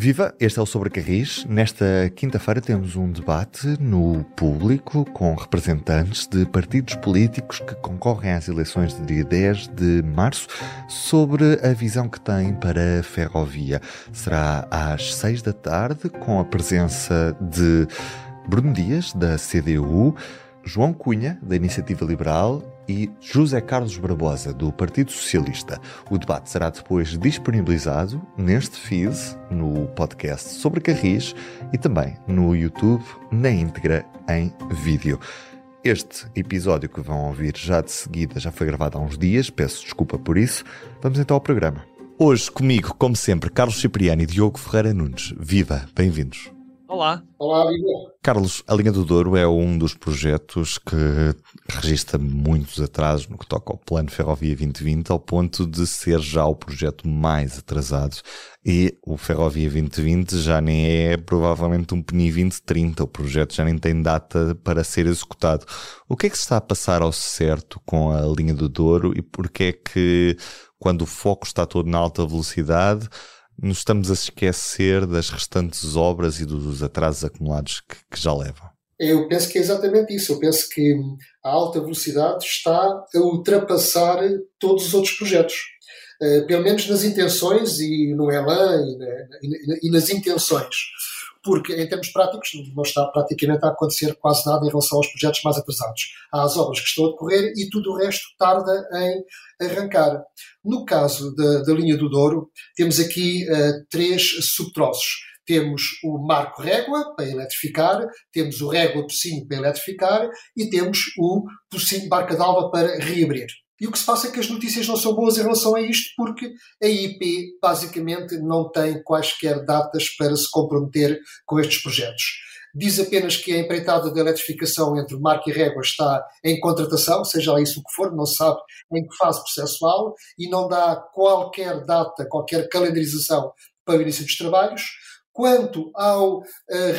Viva, este é o Sobre Carris. Nesta quinta-feira temos um debate no público com representantes de partidos políticos que concorrem às eleições de dia 10 de março sobre a visão que têm para a ferrovia. Será às 6 da tarde com a presença de Bruno Dias, da CDU, João Cunha, da Iniciativa Liberal e José Carlos Barbosa, do Partido Socialista. O debate será depois disponibilizado neste feed, no podcast sobre Carris e também no YouTube, na íntegra, em vídeo. Este episódio que vão ouvir já de seguida já foi gravado há uns dias, peço desculpa por isso. Vamos então ao programa. Hoje comigo, como sempre, Carlos Cipriani e Diogo Ferreira Nunes. Viva, bem-vindos. Olá. Olá, Viva. Carlos, a linha do Douro é um dos projetos que registra muitos atrasos no que toca ao Plano Ferrovia 2020, ao ponto de ser já o projeto mais atrasado. E o Ferrovia 2020 já nem é provavelmente um PNI 2030, o projeto já nem tem data para ser executado. O que é que se está a passar ao certo com a linha do Douro e porquê é que, quando o foco está todo na alta velocidade, nos estamos a esquecer das restantes obras e dos atrasos acumulados que, que, já levam? Eu penso que é exatamente isso. Eu penso que a alta velocidade está a ultrapassar todos os outros projetos. Uh, pelo menos nas intenções e no ELAN e, na, e, nas intenções. Porque, em termos práticos, não está praticamente a acontecer quase nada em relação aos projetos mais atrasados. Há as obras que estão a decorrer e tudo o resto tarda em arrancar. No caso da, da linha do Douro, temos aqui uh, três subtroços. Temos o Marco Régua para eletrificar, temos o Régua Pocinho para eletrificar e temos o Pocinho Barca d'Alva para reabrir. E o que se passa é que as notícias não são boas em relação a isto, porque a IP basicamente não tem quaisquer datas para se comprometer com estes projetos. Diz apenas que a empreitada de eletrificação entre Marco e Régua está em contratação, seja lá isso o que for, não se sabe em que fase processual, e não dá qualquer data, qualquer calendarização para o início dos trabalhos. Quanto ao uh,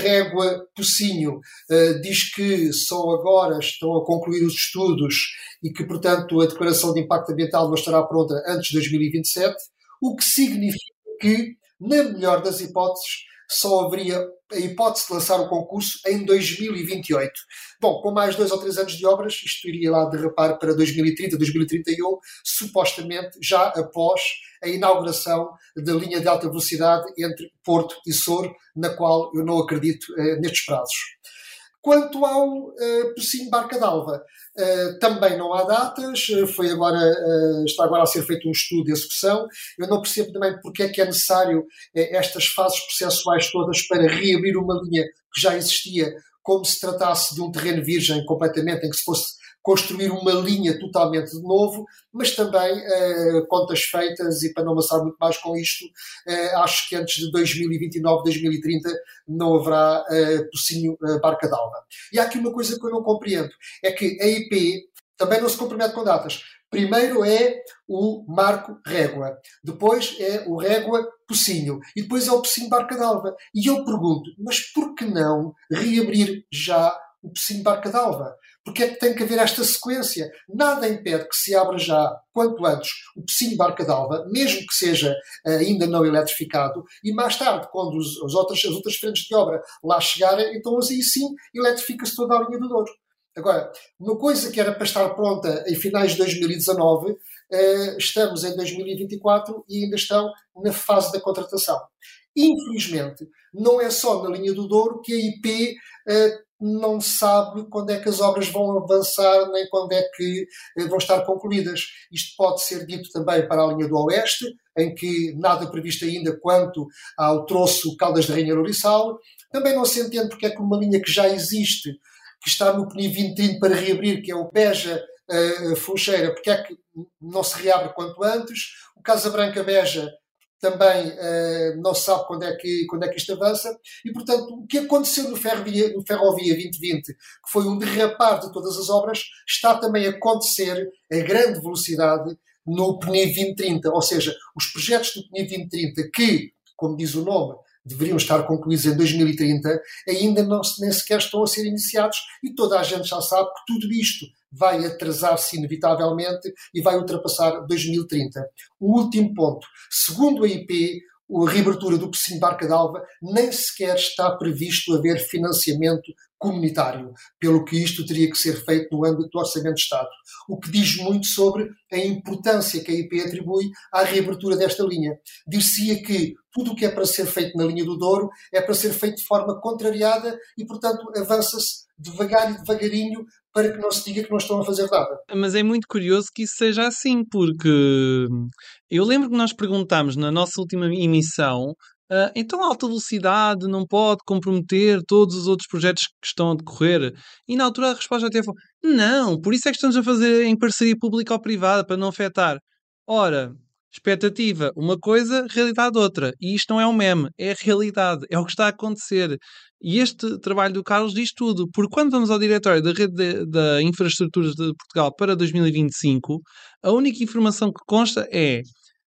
Régua Pocinho, uh, diz que só agora estão a concluir os estudos e que, portanto, a declaração de impacto ambiental não estará pronta antes de 2027, o que significa que, na melhor das hipóteses, só haveria a hipótese de lançar o concurso em 2028. Bom, com mais dois ou três anos de obras, isto iria lá derrapar para 2030, 2031, supostamente já após a inauguração da linha de alta velocidade entre Porto e Sor, na qual eu não acredito eh, nestes prazos. Quanto ao uh, Pocinho Barca d'Alva, uh, também não há datas, foi agora, uh, está agora a ser feito um estudo de execução. Eu não percebo também porque é que é necessário uh, estas fases processuais todas para reabrir uma linha que já existia, como se tratasse de um terreno virgem completamente, em que se fosse construir uma linha totalmente de novo, mas também uh, contas feitas, e para não amassar muito mais com isto, uh, acho que antes de 2029, 2030 não haverá uh, pocinho uh, barca d'alva. E há aqui uma coisa que eu não compreendo, é que a IP também não se compromete com datas. Primeiro é o Marco Régua, depois é o Régua Pocinho e depois é o Pocinho Barca d'Alva. E eu pergunto, mas por que não reabrir já o Pocinho Barca d'Alva? Porque é que tem que haver esta sequência? Nada impede que se abra já, quanto antes, o Pocinho Barca d'Alva, mesmo que seja uh, ainda não eletrificado, e mais tarde, quando os, as, outras, as outras frentes de obra lá chegarem, então aí sim eletrifica-se toda a linha do Douro. Agora, uma coisa que era para estar pronta em finais de 2019, uh, estamos em 2024 e ainda estão na fase da contratação. Infelizmente, não é só na linha do Douro que a IP uh, não sabe quando é que as obras vão avançar, nem quando é que uh, vão estar concluídas. Isto pode ser dito também para a linha do Oeste, em que nada previsto ainda quanto ao troço Caldas da Rainha Lourissal. Também não se entende porque é que uma linha que já existe, que está no PNI 2030 para reabrir, que é o Beja uh, Funcheira, porque é que não se reabre quanto antes. O Casa Branca Beja também uh, não se sabe quando é, que, quando é que isto avança, e portanto o que aconteceu no Ferrovia, no Ferrovia 2020, que foi um derrapar de todas as obras, está também a acontecer a grande velocidade no PNI 2030, ou seja, os projetos do PNI 2030 que, como diz o nome, deveriam estar concluídos em 2030, ainda não, nem sequer estão a ser iniciados. E toda a gente já sabe que tudo isto vai atrasar-se inevitavelmente e vai ultrapassar 2030. O último ponto. Segundo a IP, a reabertura do Pocinho Barca d'Alva, nem sequer está previsto haver financiamento comunitário, pelo que isto teria que ser feito no âmbito do Orçamento de Estado, o que diz muito sobre a importância que a IP atribui à reabertura desta linha. Dir-se-ia que tudo o que é para ser feito na linha do Douro é para ser feito de forma contrariada e, portanto, avança-se devagar e devagarinho para que não se diga que não estão a fazer nada. Mas é muito curioso que isso seja assim, porque eu lembro que nós perguntámos na nossa última emissão Uh, então a alta velocidade não pode comprometer todos os outros projetos que estão a decorrer? E na altura a resposta até foi: não, por isso é que estamos a fazer em parceria pública ou privada, para não afetar. Ora, expectativa uma coisa, realidade outra. E isto não é um meme, é a realidade, é o que está a acontecer. E este trabalho do Carlos diz tudo, porque quando vamos ao diretório da Rede de, da Infraestruturas de Portugal para 2025, a única informação que consta é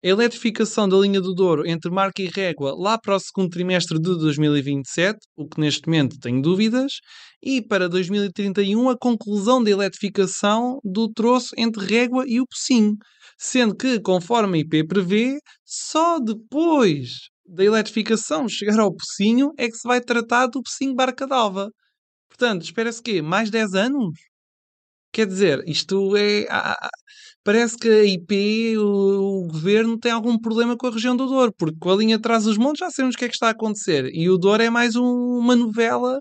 a eletrificação da linha do Douro entre Marca e Régua lá para o segundo trimestre de 2027, o que neste momento tenho dúvidas, e para 2031 a conclusão da eletrificação do troço entre Régua e o Pocinho, sendo que, conforme a IP prevê, só depois da eletrificação chegar ao Pocinho é que se vai tratar do Pocinho Barca d'Alva. Portanto, espera-se que mais 10 anos? Quer dizer, isto é parece que a IP, o, o, governo, tem algum problema com a região do Douro, porque com a linha atrás dos montes já sabemos o que é que está a acontecer. E o Douro é mais um, uma novela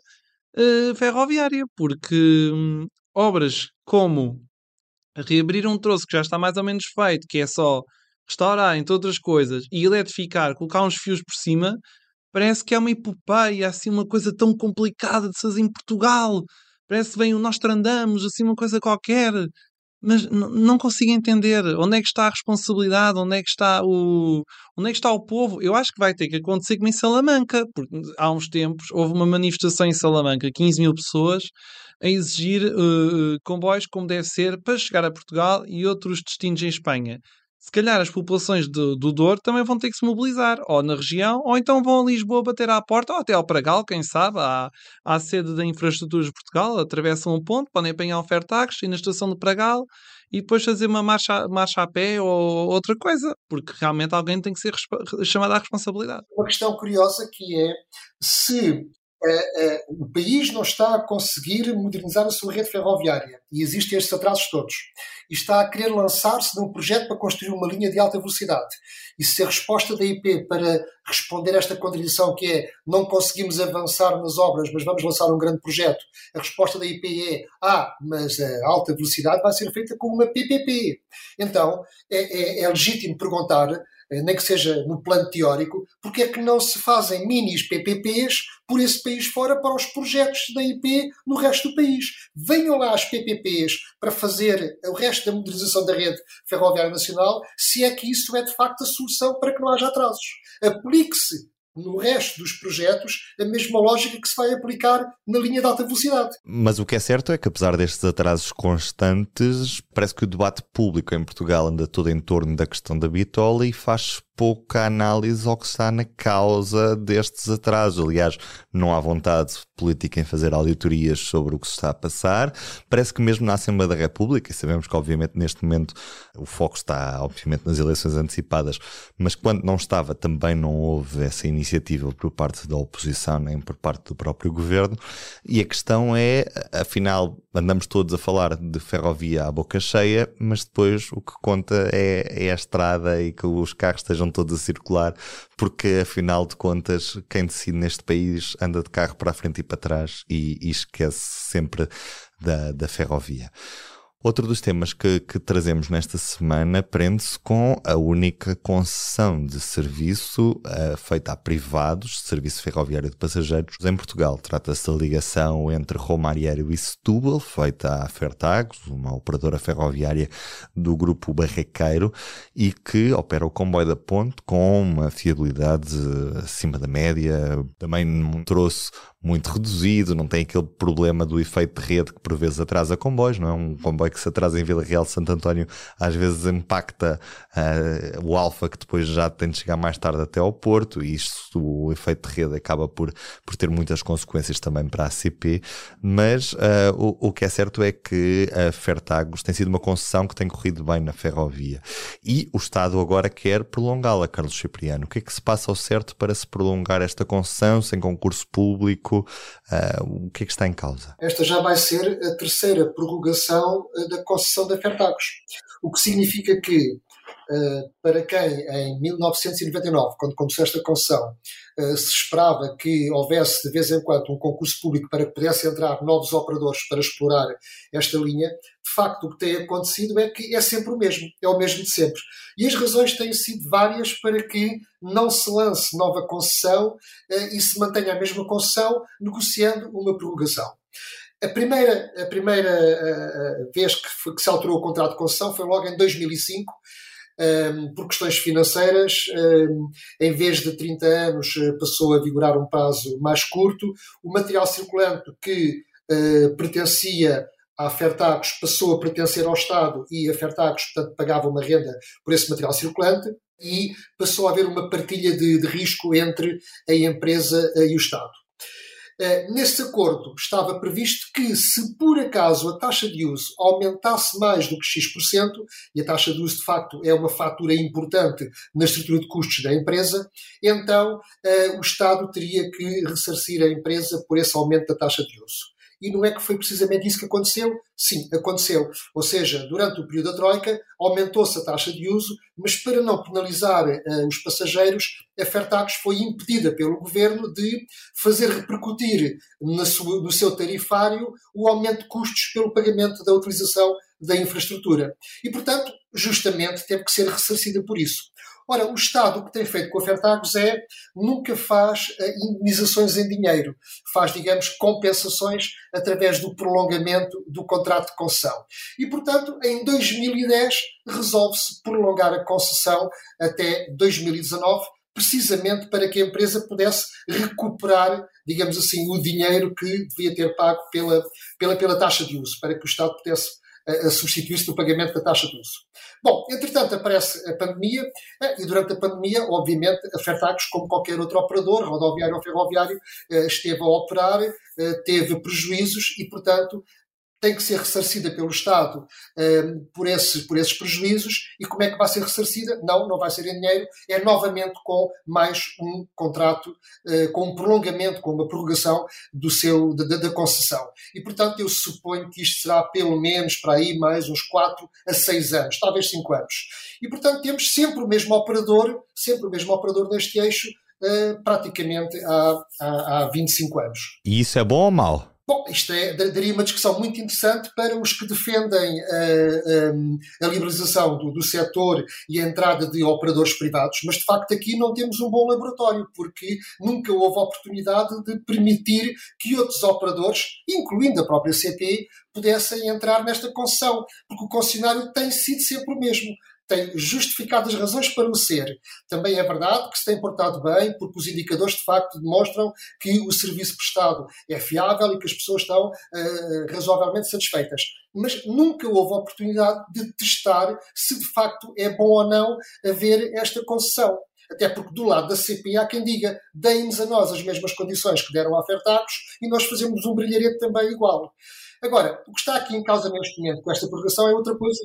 uh, ferroviária, porque um, obras como reabrir um troço que já está mais ou menos feito, que é só restaurar, entre outras coisas, e eletrificar, colocar uns fios por cima, parece que é uma epopeia, assim, uma coisa tão complicada de se fazer em Portugal. Parece vem o Nós Trandamos, assim, uma coisa qualquer mas não consigo entender onde é que está a responsabilidade, onde é que está o onde é que está o povo. Eu acho que vai ter que acontecer como em Salamanca, porque há uns tempos houve uma manifestação em Salamanca, 15 mil pessoas a exigir uh, comboios como deve ser para chegar a Portugal e outros destinos em Espanha se calhar as populações do, do Douro também vão ter que se mobilizar, ou na região, ou então vão a Lisboa bater à porta, ou até ao Pragal, quem sabe, à, à sede da Infraestruturas de Portugal, atravessam um ponto, podem apanhar um Fairtax e na estação de Pragal e depois fazer uma marcha, marcha a pé ou outra coisa, porque realmente alguém tem que ser chamado à responsabilidade. Uma questão curiosa que é se o país não está a conseguir modernizar a sua rede ferroviária e existem estes atrasos todos. E está a querer lançar-se num projeto para construir uma linha de alta velocidade. E se a resposta da IP para responder a esta contradição, que é não conseguimos avançar nas obras, mas vamos lançar um grande projeto, a resposta da IP é ah, mas a alta velocidade vai ser feita com uma PPP. Então é, é, é legítimo perguntar nem que seja no plano teórico, porque é que não se fazem minis PPPs por esse país fora para os projetos da IP no resto do país. Venham lá as PPPs para fazer o resto da modernização da rede ferroviária nacional, se é que isso é de facto a solução para que não haja atrasos. Aplique-se no resto dos projetos a mesma lógica que se vai aplicar na linha de alta velocidade. Mas o que é certo é que, apesar destes atrasos constantes, parece que o debate público em Portugal anda todo em torno da questão da bitola e faz pouca análise ao que está na causa destes atrasos. Aliás, não há vontade política em fazer auditorias sobre o que se está a passar. Parece que mesmo na Assembleia da República, e sabemos que obviamente neste momento o foco está obviamente nas eleições antecipadas, mas quando não estava também não houve essa iniciativa por parte da oposição nem por parte do próprio governo. E a questão é, afinal, andamos todos a falar de ferrovia à boca cheia, mas depois o que conta é, é a estrada e que os carros estejam todos a circular, porque afinal de contas, quem decide neste país anda de carro para a frente e para trás e, e esquece sempre da, da ferrovia. Outro dos temas que, que trazemos nesta semana prende-se com a única concessão de serviço uh, feita a privados, serviço ferroviário de passageiros, em Portugal. Trata-se da ligação entre Romário e Setúbal, feita à Fertagos, uma operadora ferroviária do grupo Barrequeiro, e que opera o comboio da ponte com uma fiabilidade acima da média. Também trouxe muito reduzido, não tem aquele problema do efeito de rede que por vezes atrasa comboios, não é? Um comboio que se atrasa em Vila Real de Santo António às vezes impacta uh, o alfa que depois já tem de chegar mais tarde até ao Porto e isto, o efeito de rede acaba por, por ter muitas consequências também para a CP, mas uh, o, o que é certo é que a Fertagos tem sido uma concessão que tem corrido bem na ferrovia e o Estado agora quer prolongá-la, Carlos Cipriano. O que é que se passa ao certo para se prolongar esta concessão sem concurso público? Uh, o que é que está em causa? Esta já vai ser a terceira prorrogação da concessão da Fertagos, o que significa que eh, para quem em 1999, quando começou esta concessão, eh, se esperava que houvesse de vez em quando um concurso público para que pudesse entrar novos operadores para explorar esta linha, de facto o que tem acontecido é que é sempre o mesmo, é o mesmo de sempre. E as razões têm sido várias para que não se lance nova concessão eh, e se mantenha a mesma concessão negociando uma prorrogação. A primeira, a primeira uh, vez que, foi, que, se alterou o contrato de concessão foi logo em 2005, um, por questões financeiras, um, em vez de 30 anos, eh, passou a vigorar um prazo mais curto. O material circulante que uh, pertencia à Fertagos passou a pertencer ao Estado e a Fertagos, portanto, pagava uma renda por esse material circulante e passou a haver uma partilha de, de risco entre a empresa e o Estado. Eh, nesse acordo estava previsto que, se por acaso a taxa de uso aumentasse mais do que X%, e a taxa de uso de facto é uma fatura importante na estrutura de custos da empresa, então eh, o Estado teria que ressarcir a empresa por esse aumento da taxa de uso. E não é que foi precisamente isso que aconteceu? Sim, aconteceu. Ou seja, durante o período da Troika, aumentou-se a taxa de uso, mas para não penalizar uh, os passageiros, a Fertagos foi impedida pelo governo de fazer repercutir sua, no seu tarifário o aumento de custos pelo pagamento da utilização da infraestrutura. E, portanto, justamente teve que ser ressarcida por isso. Ora, o Estado o que tem feito com a Fertagos é nunca faz uh, indenizações em dinheiro, faz, digamos, compensações através do prolongamento do contrato de concessão. E, portanto, em 2010 resolve-se prolongar a concessão até 2019, precisamente para que a empresa pudesse recuperar, digamos assim, o dinheiro que devia ter pago pela, pela, pela taxa de uso, para que o Estado pudesse a substituir-se do pagamento da taxa de uso. Bom, entretanto aparece a pandemia eh, e durante a pandemia, obviamente, a Fertagos, como qualquer outro operador, rodoviário ou ferroviário, eh, esteve a operar, eh, teve prejuízos e, portanto, tem que ser ressarcida pelo Estado um, por, esses, por esses prejuízos. E como é que vai ser ressarcida? Não, não vai ser em dinheiro, é novamente com mais um contrato, uh, com um prolongamento, com uma prorrogação do seu, da, da, concessão. E, portanto, eu suponho que isto será pelo menos para aí mais uns 4 a 6 anos, talvez 5 anos. E, portanto, temos sempre o mesmo operador, sempre o mesmo operador neste eixo, uh, praticamente há, há, há 25 anos. E isso é bom ou mau? Bom, isto é, daria uma discussão muito interessante para os que defendem a, eh, eh, a liberalização do, do setor e a entrada de operadores privados, mas de facto aqui não temos um bom laboratório, porque nunca houve oportunidade de permitir que outros operadores, incluindo a própria CPI, pudessem entrar nesta concessão, porque o concessionário tem sido sempre o mesmo tem justificadas razões para o ser. Também é verdade que se tem portado bem, porque os indicadores de facto demonstram que o serviço prestado é fiável e que as pessoas estão uh, razoavelmente satisfeitas. Mas nunca houve oportunidade de testar se de facto é bom ou não haver esta concessão. Até porque do lado da CPI há quem diga deem-nos a nós as mesmas condições que deram a Fertagos e nós fazemos um brilharete também igual. Agora, o que está aqui em causa neste momento com esta prorrogação é outra coisa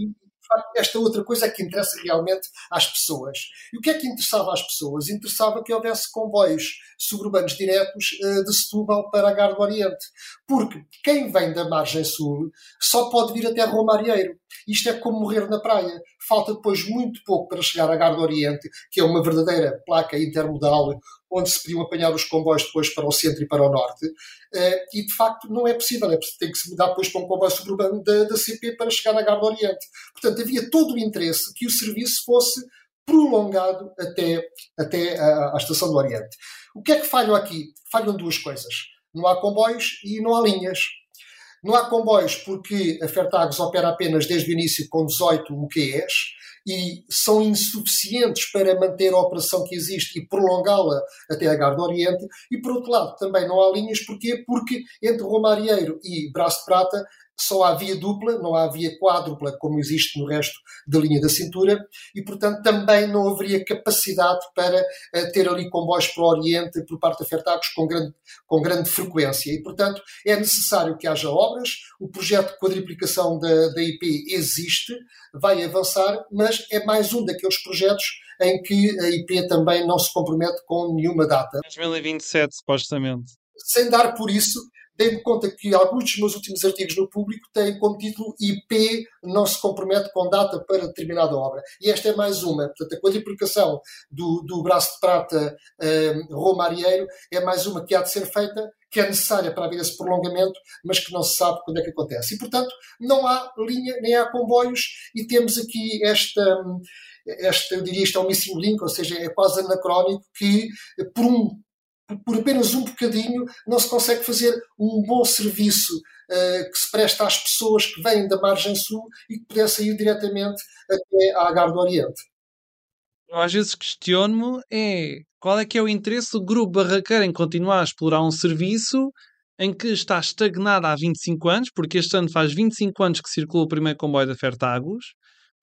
esta outra coisa é que interessa realmente às pessoas. E o que é que interessava às pessoas? Interessava que houvesse comboios suburbanos diretos uh, de Setúbal para a Gar do Oriente. Porque quem vem da margem sul só pode vir até Romarieiro. Isto é como morrer na praia. Falta depois muito pouco para chegar à Gar do Oriente, que é uma verdadeira placa intermodal onde se podiam apanhar os comboios depois para o centro e para o norte, uh, e de facto não é possível, é, tem que se mudar depois para um comboio suburbano da, da CP para chegar à Gar do Oriente. Portanto, havia todo o interesse que o serviço fosse prolongado até, até a, a Estação do Oriente. O que é que falham aqui? Falham duas coisas. Não há comboios e não há linhas. Não há comboios porque a Fertagos opera apenas desde o início com 18 UQEs e são insuficientes para manter a operação que existe e prolongá-la até a Garda Oriente. E, por outro lado, também não há linhas. Porquê? Porque entre Romarieiro e Braço de Prata só há via dupla, não há via quádrupla como existe no resto da linha da cintura e, portanto, também não haveria capacidade para uh, ter ali comboios para o Oriente por parte da Fertagos com grande, com grande frequência. E, portanto, é necessário que haja obras. O projeto de quadriplicação da, da IP existe, vai avançar, mas é mais um daqueles projetos em que a IP também não se compromete com nenhuma data. 2027, supostamente. Sem dar por isso dei-me conta que alguns dos meus últimos artigos no público têm como título IP não se compromete com data para determinada obra. E esta é mais uma. Portanto, a quadriplicação do, do braço de prata um, Roma Arieiro é mais uma que há de ser feita, que é necessária para haver esse prolongamento, mas que não se sabe quando é que acontece. E, portanto, não há linha, nem há comboios, e temos aqui esta. Esta, eu diria, isto é um missing link, ou seja, é quase anacrónico que, por um por apenas um bocadinho, não se consegue fazer um bom serviço uh, que se presta às pessoas que vêm da margem sul e que pudesse ir diretamente até à Agar do Oriente. Eu às vezes questiono-me é qual é que é o interesse do grupo barraqueiro em continuar a explorar um serviço em que está estagnado há 25 anos, porque este ano faz 25 anos que circula o primeiro comboio da Fertagos,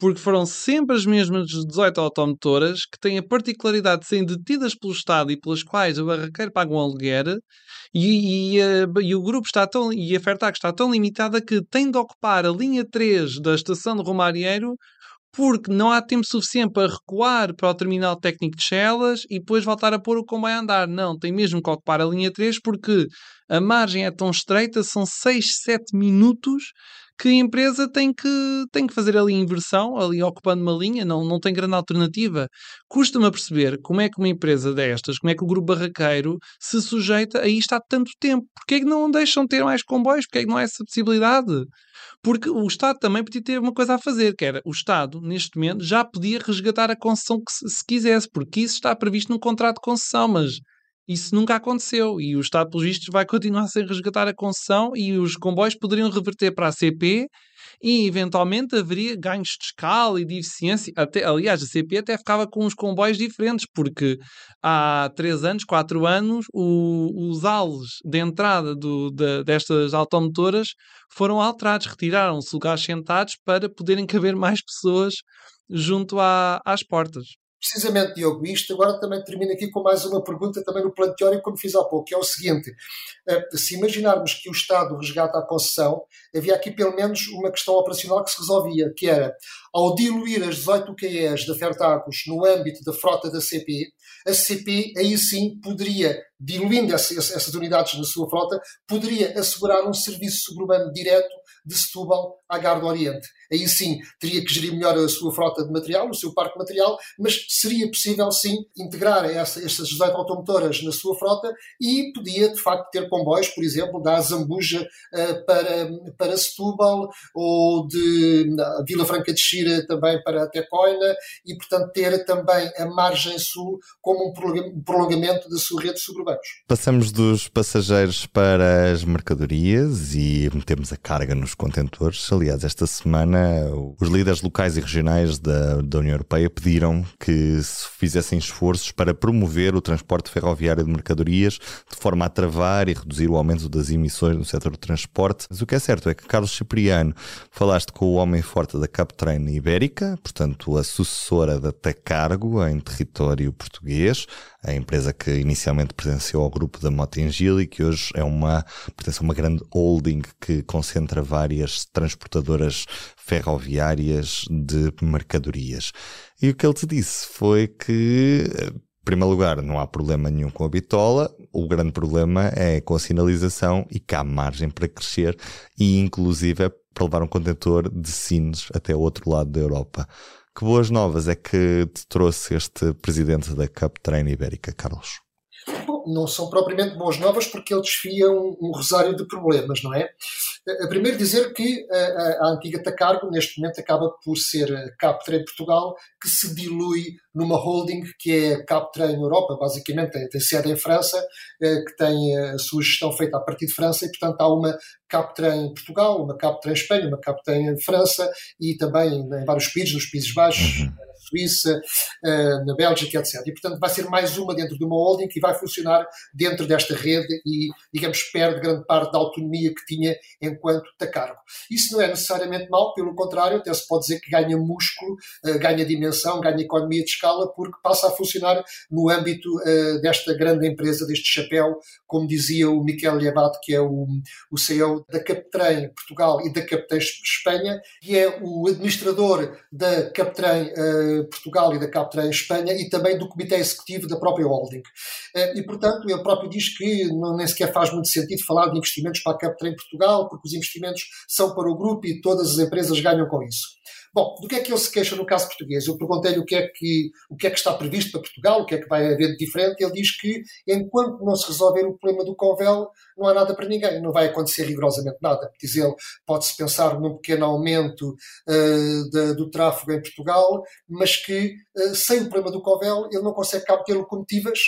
porque foram sempre as mesmas 18 automotoras que têm a particularidade de serem detidas pelo Estado e pelas quais o barraqueiro paga um aluguer e, e, a, e, o grupo está tão, e a Fertag está tão limitada que tem de ocupar a linha 3 da estação de Romarieiro porque não há tempo suficiente para recuar para o terminal técnico de Chelas e depois voltar a pôr o comboio a andar. Não, tem mesmo que ocupar a linha 3 porque a margem é tão estreita, são 6, 7 minutos que a empresa tem que, tem que fazer ali inversão, ali ocupando uma linha, não, não tem grande alternativa. Custa-me perceber como é que uma empresa destas, como é que o grupo barraqueiro se sujeita a isto há tanto tempo. Porquê é que não deixam ter mais comboios? Porquê é que não há essa possibilidade? Porque o Estado também podia ter uma coisa a fazer, que era o Estado, neste momento, já podia resgatar a concessão que se, se quisesse, porque isso está previsto no contrato de concessão, mas isso nunca aconteceu e o Estado, pelos vistos, vai continuar sem resgatar a concessão e os comboios poderiam reverter para a CP e eventualmente haveria ganhos de escala e de eficiência. Até, aliás, a CP até ficava com uns comboios diferentes, porque há 3 anos, 4 anos, o, os ales de entrada do, de, destas automotoras foram alterados, retiraram-se lugares sentados para poderem caber mais pessoas junto à, às portas precisamente, Diogo, isto agora também termino aqui com mais uma pergunta também no plano teórico, como fiz há pouco, que é o seguinte, eh, se imaginarmos que o Estado resgata a concessão, havia aqui pelo menos uma questão operacional que se resolvia, que era, ao diluir as 18 UQEs da Fertagos no âmbito da frota da CP, a CP aí sim poderia, diluindo essas unidades na sua frota, poderia assegurar um serviço suburbano direto de Setúbal à Gar do Oriente. Aí sim teria que gerir melhor a sua frota de material, o seu parque material, mas seria possível sim integrar essa, estas 18 automotoras na sua frota e podia de facto ter comboios, por exemplo, da Zambuja uh, para, para Setúbal ou de Vila Franca de Xira também para Tecoina e, portanto, ter também a margem sul como um prolongamento da sua rede de suburbanos. Passamos dos passageiros para as mercadorias e metemos a carga nos contentores. Aliás, esta semana os líderes locais e regionais da, da União Europeia pediram que se fizessem esforços para promover o transporte ferroviário de mercadorias de forma a travar e reduzir o aumento das emissões no setor do transporte. Mas o que é certo é que Carlos Cipriano, falaste com o homem forte da Captrain Ibérica, portanto a sucessora da Tecargo em território português, a empresa que inicialmente pertenceu ao grupo da Motengil e que hoje é uma, pertence a uma grande holding que concentra várias transportadoras ferroviárias de mercadorias. E o que ele te disse foi que em primeiro lugar, não há problema nenhum com a bitola, o grande problema é com a sinalização e que há margem para crescer e, inclusive, é para levar um contentor de Sines até o outro lado da Europa. Que boas novas é que te trouxe este presidente da Cup Train Ibérica, Carlos? Não são propriamente boas novas porque ele desfia um, um rosário de problemas, não é? A primeiro dizer que a, a antiga Tacargo, neste momento, acaba por ser a Captrem Portugal, que se dilui numa holding que é a Captrem Europa, basicamente tem, tem sede em França, que tem a sua gestão feita a partir de França, e portanto há uma Captrem Portugal, uma Captrem Espanha, uma Captrem França e também em vários países, nos Países Baixos, uhum. Suíça, eh, na Bélgica, etc. E, portanto, vai ser mais uma dentro de uma holding que vai funcionar dentro desta rede e, digamos, perde grande parte da autonomia que tinha enquanto Tacargo. Isso não é necessariamente mau, pelo contrário, até se pode dizer que ganha músculo, eh, ganha dimensão, ganha economia de escala, porque passa a funcionar no âmbito eh, desta grande empresa, deste chapéu, como dizia o Miquel Liabat, que é o, o CEO da Captrem Portugal e da Captrem Espanha, que é o administrador da Captrem Portugal e da Captrem Espanha e também do Comitê Executivo da própria holding. Eh, e, portanto, ele próprio diz que não, nem sequer faz muito sentido falar de investimentos para a Captrem Portugal, porque os investimentos são para o grupo e todas as empresas ganham com isso. Bom, do que é que ele se queixa no caso português? Eu perguntei-lhe o que, é que, o que é que está previsto para Portugal, o que é que vai haver de diferente. Ele diz que enquanto não se resolver o problema do Convel, não há nada para ninguém, não vai acontecer rigorosamente nada. Diz ele, pode-se pensar num pequeno aumento uh, de, do tráfego em Portugal, mas que uh, sem o problema do Convel ele não consegue cá ter locomotivas,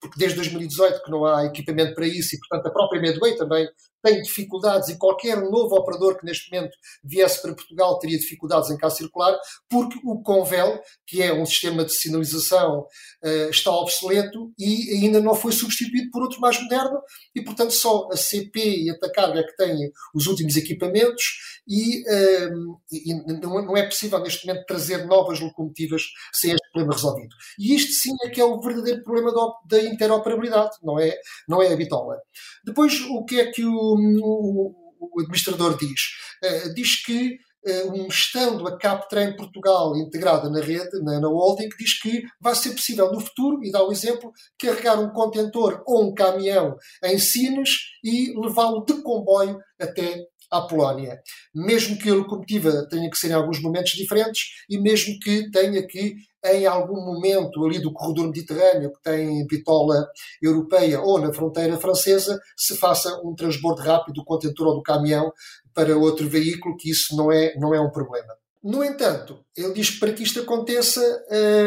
porque desde 2018 que não há equipamento para isso e, portanto, a própria Medway também tem dificuldades e qualquer novo operador que neste momento viesse para Portugal teria dificuldades em cá circular, porque o Convel, que é um sistema de sinalização, uh, está obsoleto e ainda não foi substituído por outro mais moderno e, portanto, só a CP e a Tacarga é que têm os últimos equipamentos e, uh, e não é possível neste momento trazer novas locomotivas sem este problema resolvido. E isto sim é que é o verdadeiro problema da interoperabilidade, não é, não é a bitola. Depois, o que é que o o, o administrador diz? Uh, diz que uh, um estando a Captrain Portugal integrada na rede, na, na holding, diz que vai ser possível no futuro, e dá o exemplo, carregar um contentor ou um caminhão em Sines e levá-lo de comboio até à Polónia. Mesmo que a locomotiva tenha que ser em alguns momentos diferentes e mesmo que tenha que em algum momento ali do corredor mediterrâneo, que tem bitola europeia, ou na fronteira francesa, se faça um transbordo rápido do contentor ou do caminhão para outro veículo, que isso não é, não é um problema. No entanto, ele diz que para que isto aconteça,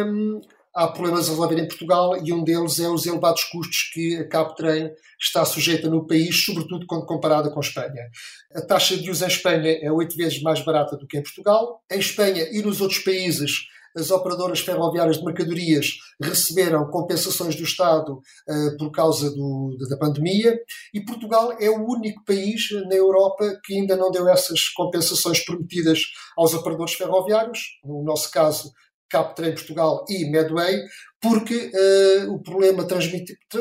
hum, há problemas a resolver em Portugal e um deles é os elevados custos que a Captrem está sujeita no país, sobretudo quando comparada com a Espanha. A taxa de uso em Espanha é oito vezes mais barata do que em Portugal. Em Espanha e nos outros países, as operadoras ferroviárias de mercadorias receberam compensações do Estado uh, por causa do, da pandemia e Portugal é o único país na Europa que ainda não deu essas compensações prometidas aos operadores ferroviários. No nosso caso, Captrem Portugal e Medway, porque uh, o problema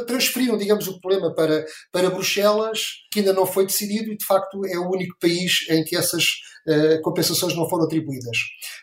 transferiram, digamos, o problema para, para Bruxelas, que ainda não foi decidido e, de facto, é o único país em que essas uh, compensações não foram atribuídas.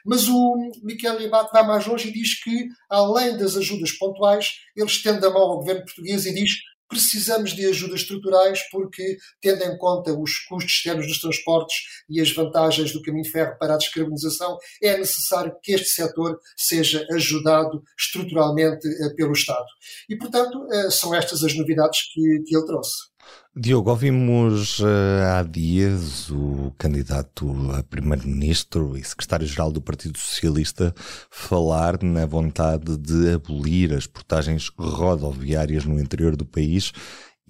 Mas o Miquel Libat vai mais longe e diz que, além das ajudas pontuais, ele estende a mão ao governo português e diz precisamos de ajudas estruturais porque, tendo em conta os custos externos dos transportes e as vantagens do caminho ferro para a descarbonização, é necessário que este setor seja ajudado estruturalmente eh, pelo Estado. E, portanto, eh, são estas as novidades que, que ele trouxe. Diogo, ouvimos uh, há dias o candidato a primeiro-ministro e secretário-geral do Partido Socialista falar na vontade de abolir as portagens rodoviárias no interior do país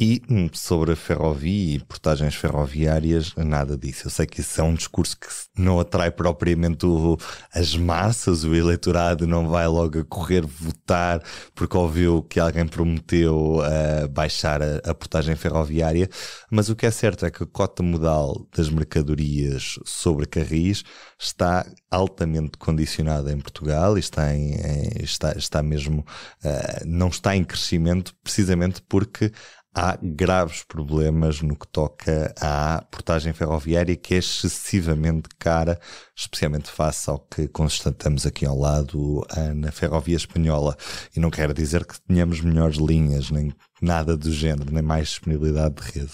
e hum, sobre a ferrovia e portagens ferroviárias, nada disso. Eu sei que isso é um discurso que não atrai propriamente o, as massas, o eleitorado não vai logo a correr votar porque ouviu que alguém prometeu uh, baixar a, a portagem ferroviária, mas o que é certo é que a cota modal das mercadorias sobre carris está altamente condicionada em Portugal e está, em, está, está mesmo, uh, não está em crescimento precisamente porque há graves problemas no que toca à portagem ferroviária, que é excessivamente cara, especialmente face ao que constatamos aqui ao lado na ferrovia espanhola. E não quero dizer que tenhamos melhores linhas, nem nada do género, nem mais disponibilidade de rede.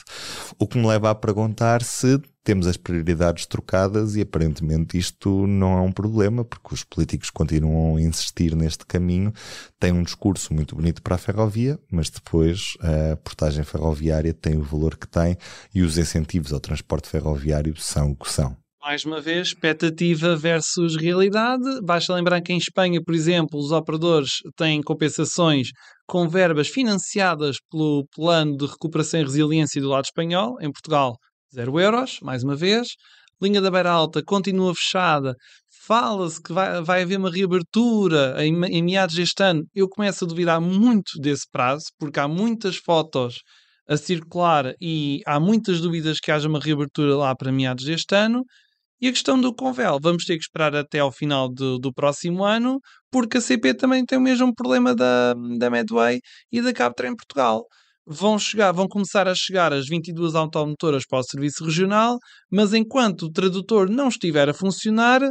O que me leva a perguntar se temos as prioridades trocadas e aparentemente isto não é um problema, porque os políticos continuam a insistir neste caminho, têm um discurso muito bonito para a ferrovia, mas depois a portagem ferroviária tem o valor que tem e os incentivos ao transporte ferroviário são o que são mais uma vez, expectativa versus realidade. Basta lembrar que em Espanha, por exemplo, os operadores têm compensações com verbas financiadas pelo Plano de Recuperação e Resiliência do lado espanhol. Em Portugal, 0 euros, mais uma vez. Linha da Beira Alta continua fechada. Fala-se que vai, vai haver uma reabertura em, em meados deste ano. Eu começo a duvidar muito desse prazo, porque há muitas fotos a circular e há muitas dúvidas que haja uma reabertura lá para meados deste ano. E a questão do Convel, vamos ter que esperar até ao final do, do próximo ano, porque a CP também tem o mesmo problema da, da Medway e da Captra em Portugal vão chegar, vão começar a chegar as 22 automotoras para o serviço regional, mas enquanto o tradutor não estiver a funcionar,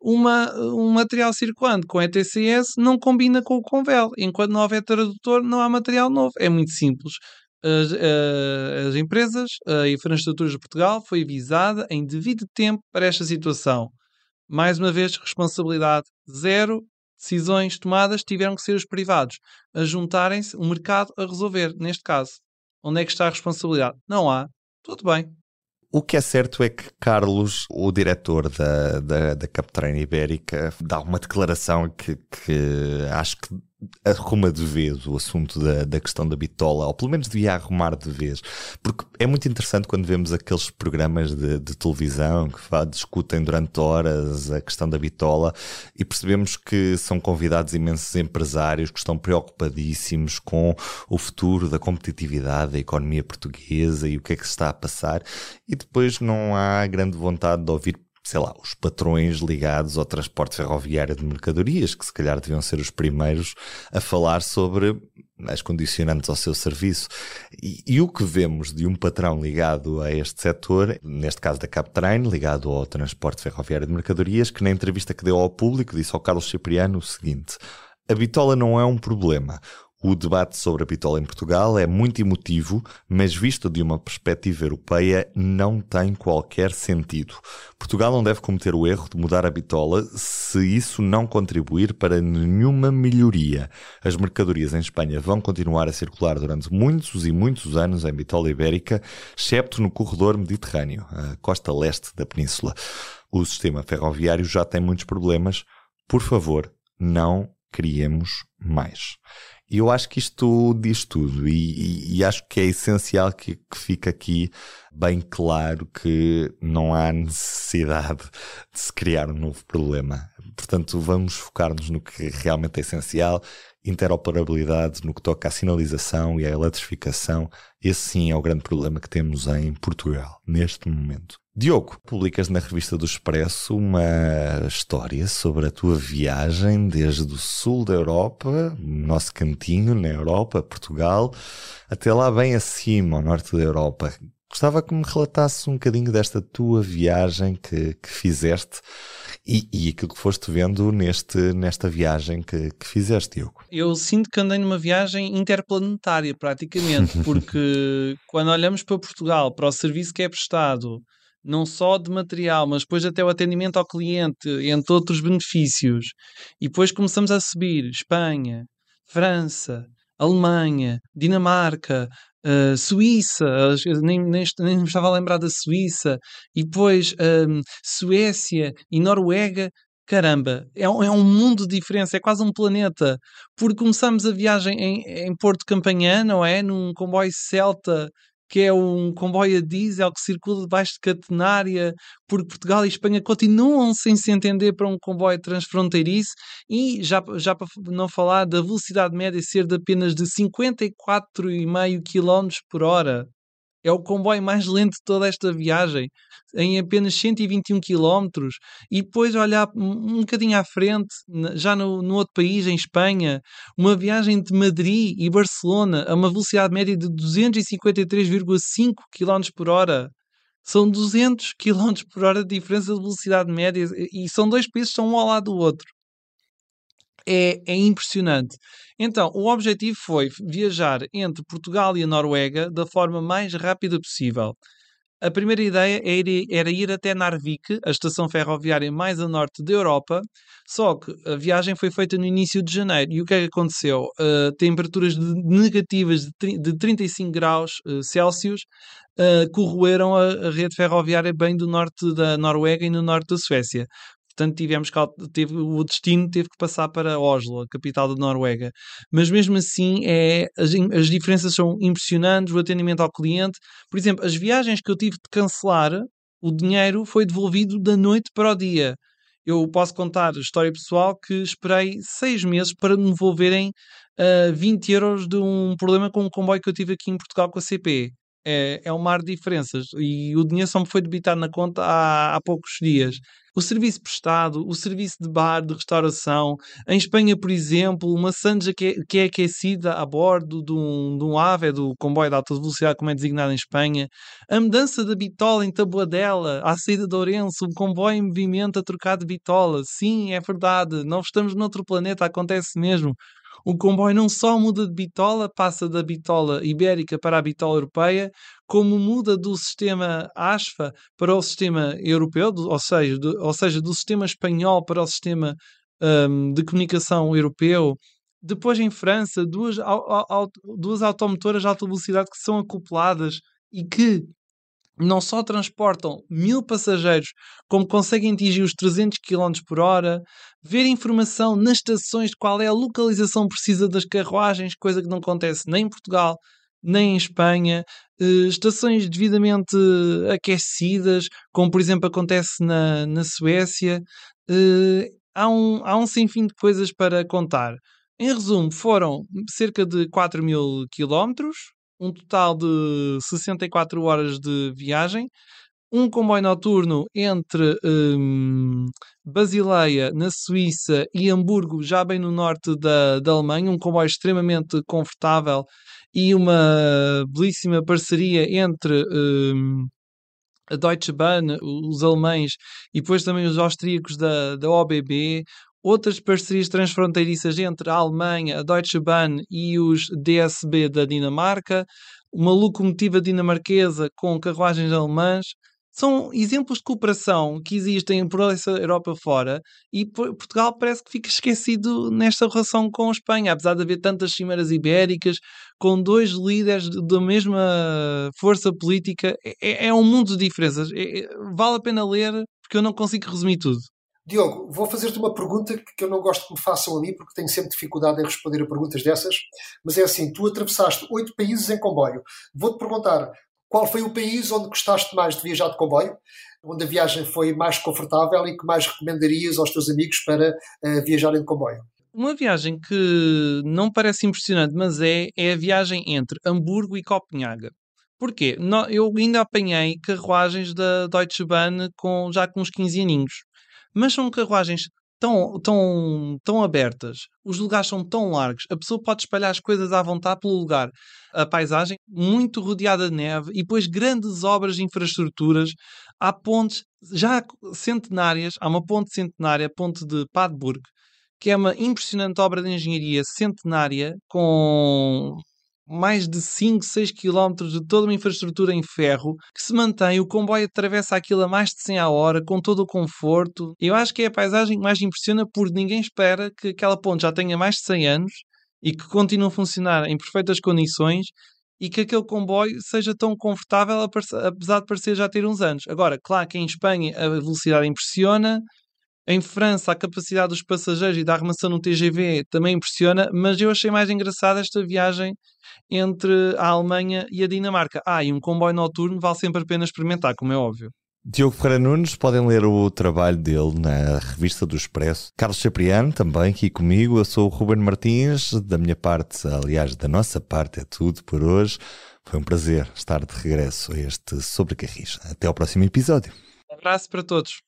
uma, um material circulante com ETCS não combina com o Convel. Enquanto não houver tradutor, não há material novo. É muito simples. As, eh, as empresas, a Infraestruturas de Portugal foi avisada em devido tempo para esta situação. Mais uma vez, responsabilidade zero decisões tomadas tiveram que ser os privados a juntarem-se, o mercado a resolver, neste caso. Onde é que está a responsabilidade? Não há. Tudo bem. O que é certo é que Carlos, o diretor da, da, da Captrain Ibérica, dá uma declaração que, que acho que arruma de vez o assunto da, da questão da bitola, ou pelo menos devia arrumar de vez, porque é muito interessante quando vemos aqueles programas de, de televisão que discutem durante horas a questão da bitola e percebemos que são convidados imensos empresários que estão preocupadíssimos com o futuro da competitividade da economia portuguesa e o que é que se está a passar, e depois não há grande vontade de ouvir sei lá, os patrões ligados ao transporte ferroviário de mercadorias, que se calhar deviam ser os primeiros a falar sobre as condicionantes ao seu serviço. E, e, o que vemos de um patrão ligado a este setor, neste caso da Captrain, ligado ao transporte ferroviário de mercadorias, que na entrevista que deu ao público disse ao Carlos Cipriano o seguinte: a bitola não é um problema. O debate sobre a bitola em Portugal é muito emotivo, mas visto de uma perspectiva europeia, não tem qualquer sentido. Portugal não deve cometer o erro de mudar a bitola se isso não contribuir para nenhuma melhoria. As mercadorias em Espanha vão continuar a circular durante muitos e muitos anos em bitola ibérica, excepto no corredor mediterrâneo, a costa leste da península. O sistema ferroviário já tem muitos problemas. Por favor, não criemos mais. E eu acho que isto diz tudo e, e, e acho que é essencial que, que fique aqui bem claro que não há necessidade de se criar um novo problema. Portanto, vamos focar-nos no que realmente é essencial, interoperabilidade no que toca à sinalização e à eletrificação. Esse sim é o grande problema que temos em Portugal, neste momento. Diogo, publicas na revista do Expresso uma história sobre a tua viagem desde o sul da Europa, nosso cantinho na Europa, Portugal, até lá bem acima, ao norte da Europa. Gostava que me relatasses um bocadinho desta tua viagem que, que fizeste e, e aquilo que foste vendo neste, nesta viagem que, que fizeste, Diogo. Eu sinto que andei numa viagem interplanetária, praticamente, porque quando olhamos para Portugal, para o serviço que é prestado, não só de material, mas depois até o atendimento ao cliente, entre outros benefícios. E depois começamos a subir Espanha, França, Alemanha, Dinamarca, uh, Suíça, nem, nem, nem me estava a lembrar da Suíça, e depois uh, Suécia e Noruega. Caramba, é um, é um mundo de diferença, é quase um planeta. Porque começamos a viagem em, em Porto Campanhã, não é? Num comboio Celta que é um comboio a diesel que circula debaixo de catenária, porque Portugal e Espanha continuam sem se entender para um comboio transfronteiriço, e já, já para não falar da velocidade média ser de apenas de 54,5 km por hora. É o comboio mais lento de toda esta viagem, em apenas 121 km. E depois olhar um bocadinho à frente, já no, no outro país, em Espanha, uma viagem de Madrid e Barcelona a uma velocidade média de 253,5 km por hora. São 200 km por hora de diferença de velocidade média e são dois países que estão um ao lado do outro. É, é impressionante. Então, o objetivo foi viajar entre Portugal e a Noruega da forma mais rápida possível. A primeira ideia era ir até Narvik, a estação ferroviária mais a norte da Europa, só que a viagem foi feita no início de janeiro. E o que é que aconteceu? Uh, temperaturas negativas de, 35 graus uh, Celsius uh, corroeram a, a, rede ferroviária bem do norte da Noruega e no norte da Suécia. Portanto, tivemos que, teve, o destino teve que passar para Oslo, a capital da Noruega. Mas mesmo assim, é, as, as diferenças são impressionantes, o atendimento ao cliente. Por exemplo, as viagens que eu tive de cancelar, o dinheiro foi devolvido da noite para o dia. Eu posso contar a história pessoal que esperei seis meses para me devolverem uh, 20 euros de um problema com um comboio que eu tive aqui em Portugal com a CP. É, é um mar de diferenças e o dinheiro só me foi debitado na conta há, há poucos dias o serviço prestado, o serviço de bar, de restauração. Em Espanha, por exemplo, uma sanja que é, que é aquecida a bordo de um, de um AVE, do comboio de alta velocidade, como é designado em Espanha. A mudança da bitola em Taboadela, à saída de Ourense, um comboio em movimento a trocar de bitola. Sim, é verdade, não estamos noutro planeta, acontece mesmo. O comboio não só muda de bitola, passa da bitola ibérica para a bitola europeia, como muda do sistema ASFA para o sistema europeu, ou seja, do, ou seja, do sistema espanhol para o sistema um, de comunicação europeu. Depois, em França, duas, duas automotoras de alta velocidade que são acopladas e que não só transportam mil passageiros, como conseguem atingir os 300 km por hora, ver informação nas estações de qual é a localização precisa das carruagens, coisa que não acontece nem em Portugal, nem em Espanha, uh, estações devidamente aquecidas, como por exemplo acontece na, na Suécia. Uh, há, um, há um sem fim de coisas para contar. Em resumo, foram cerca de 4 mil quilómetros, um total de 64 horas de viagem, um comboio noturno entre um, Basileia, na Suíça, e Hamburgo, já bem no norte da, da Alemanha, um comboio extremamente confortável e uma belíssima parceria entre um, a Deutsche Bahn, os alemães e depois também os austríacos da, da OBB, outras parcerias transfronteiriças entre a Alemanha, a Deutsche Bahn e os DSB da Dinamarca, uma locomotiva dinamarquesa com carruagens alemãs. São exemplos de cooperação que existem por essa Europa fora e Portugal parece que fica esquecido nesta relação com a Espanha, apesar de haver tantas cimeiras ibéricas, com dois líderes da mesma força política. É, é, é um mundo de diferenças. É, é, vale a pena ler porque eu não consigo resumir tudo. Diogo, vou fazer-te uma pergunta que eu não gosto que me façam a mim, porque tenho sempre dificuldade em responder a perguntas dessas, mas é assim: tu atravessaste oito países em comboio. Vou-te perguntar qual foi o país onde gostaste mais de viajar de comboio, onde a viagem foi mais confortável e que mais recomendarias aos teus amigos para uh, viajarem de comboio? Uma viagem que não parece impressionante, mas é, é a viagem entre Hamburgo e Copenhaga. Porquê? Eu ainda apanhei carruagens da Deutsche Bahn com, já com uns 15 aninhos mas são carruagens tão, tão, tão abertas, os lugares são tão largos, a pessoa pode espalhar as coisas à vontade pelo lugar. A paisagem muito rodeada de neve e depois grandes obras de infraestruturas. Há pontes já centenárias, há uma ponte centenária, a ponte de Padburg, que é uma impressionante obra de engenharia centenária com mais de 5, 6 km de toda uma infraestrutura em ferro que se mantém, o comboio atravessa aquilo a mais de 100 a hora, com todo o conforto. Eu acho que é a paisagem que mais impressiona porque ninguém espera que aquela ponte já tenha mais de 100 anos e que continue a funcionar em perfeitas condições e que aquele comboio seja tão confortável apesar de parecer já ter uns anos. Agora, claro que em Espanha a velocidade impressiona, em França, a capacidade dos passageiros e da armação no TGV também impressiona, mas eu achei mais engraçada esta viagem entre a Alemanha e a Dinamarca. Ah, e um comboio noturno vale sempre a pena experimentar, como é óbvio. Diogo Ferreira Nunes, podem ler o trabalho dele na revista do Expresso. Carlos Cipriano, também aqui comigo. Eu sou o Ruben Martins. Da minha parte, aliás, da nossa parte, é tudo por hoje. Foi um prazer estar de regresso a este Sobre Carris. Até ao próximo episódio. Um abraço para todos.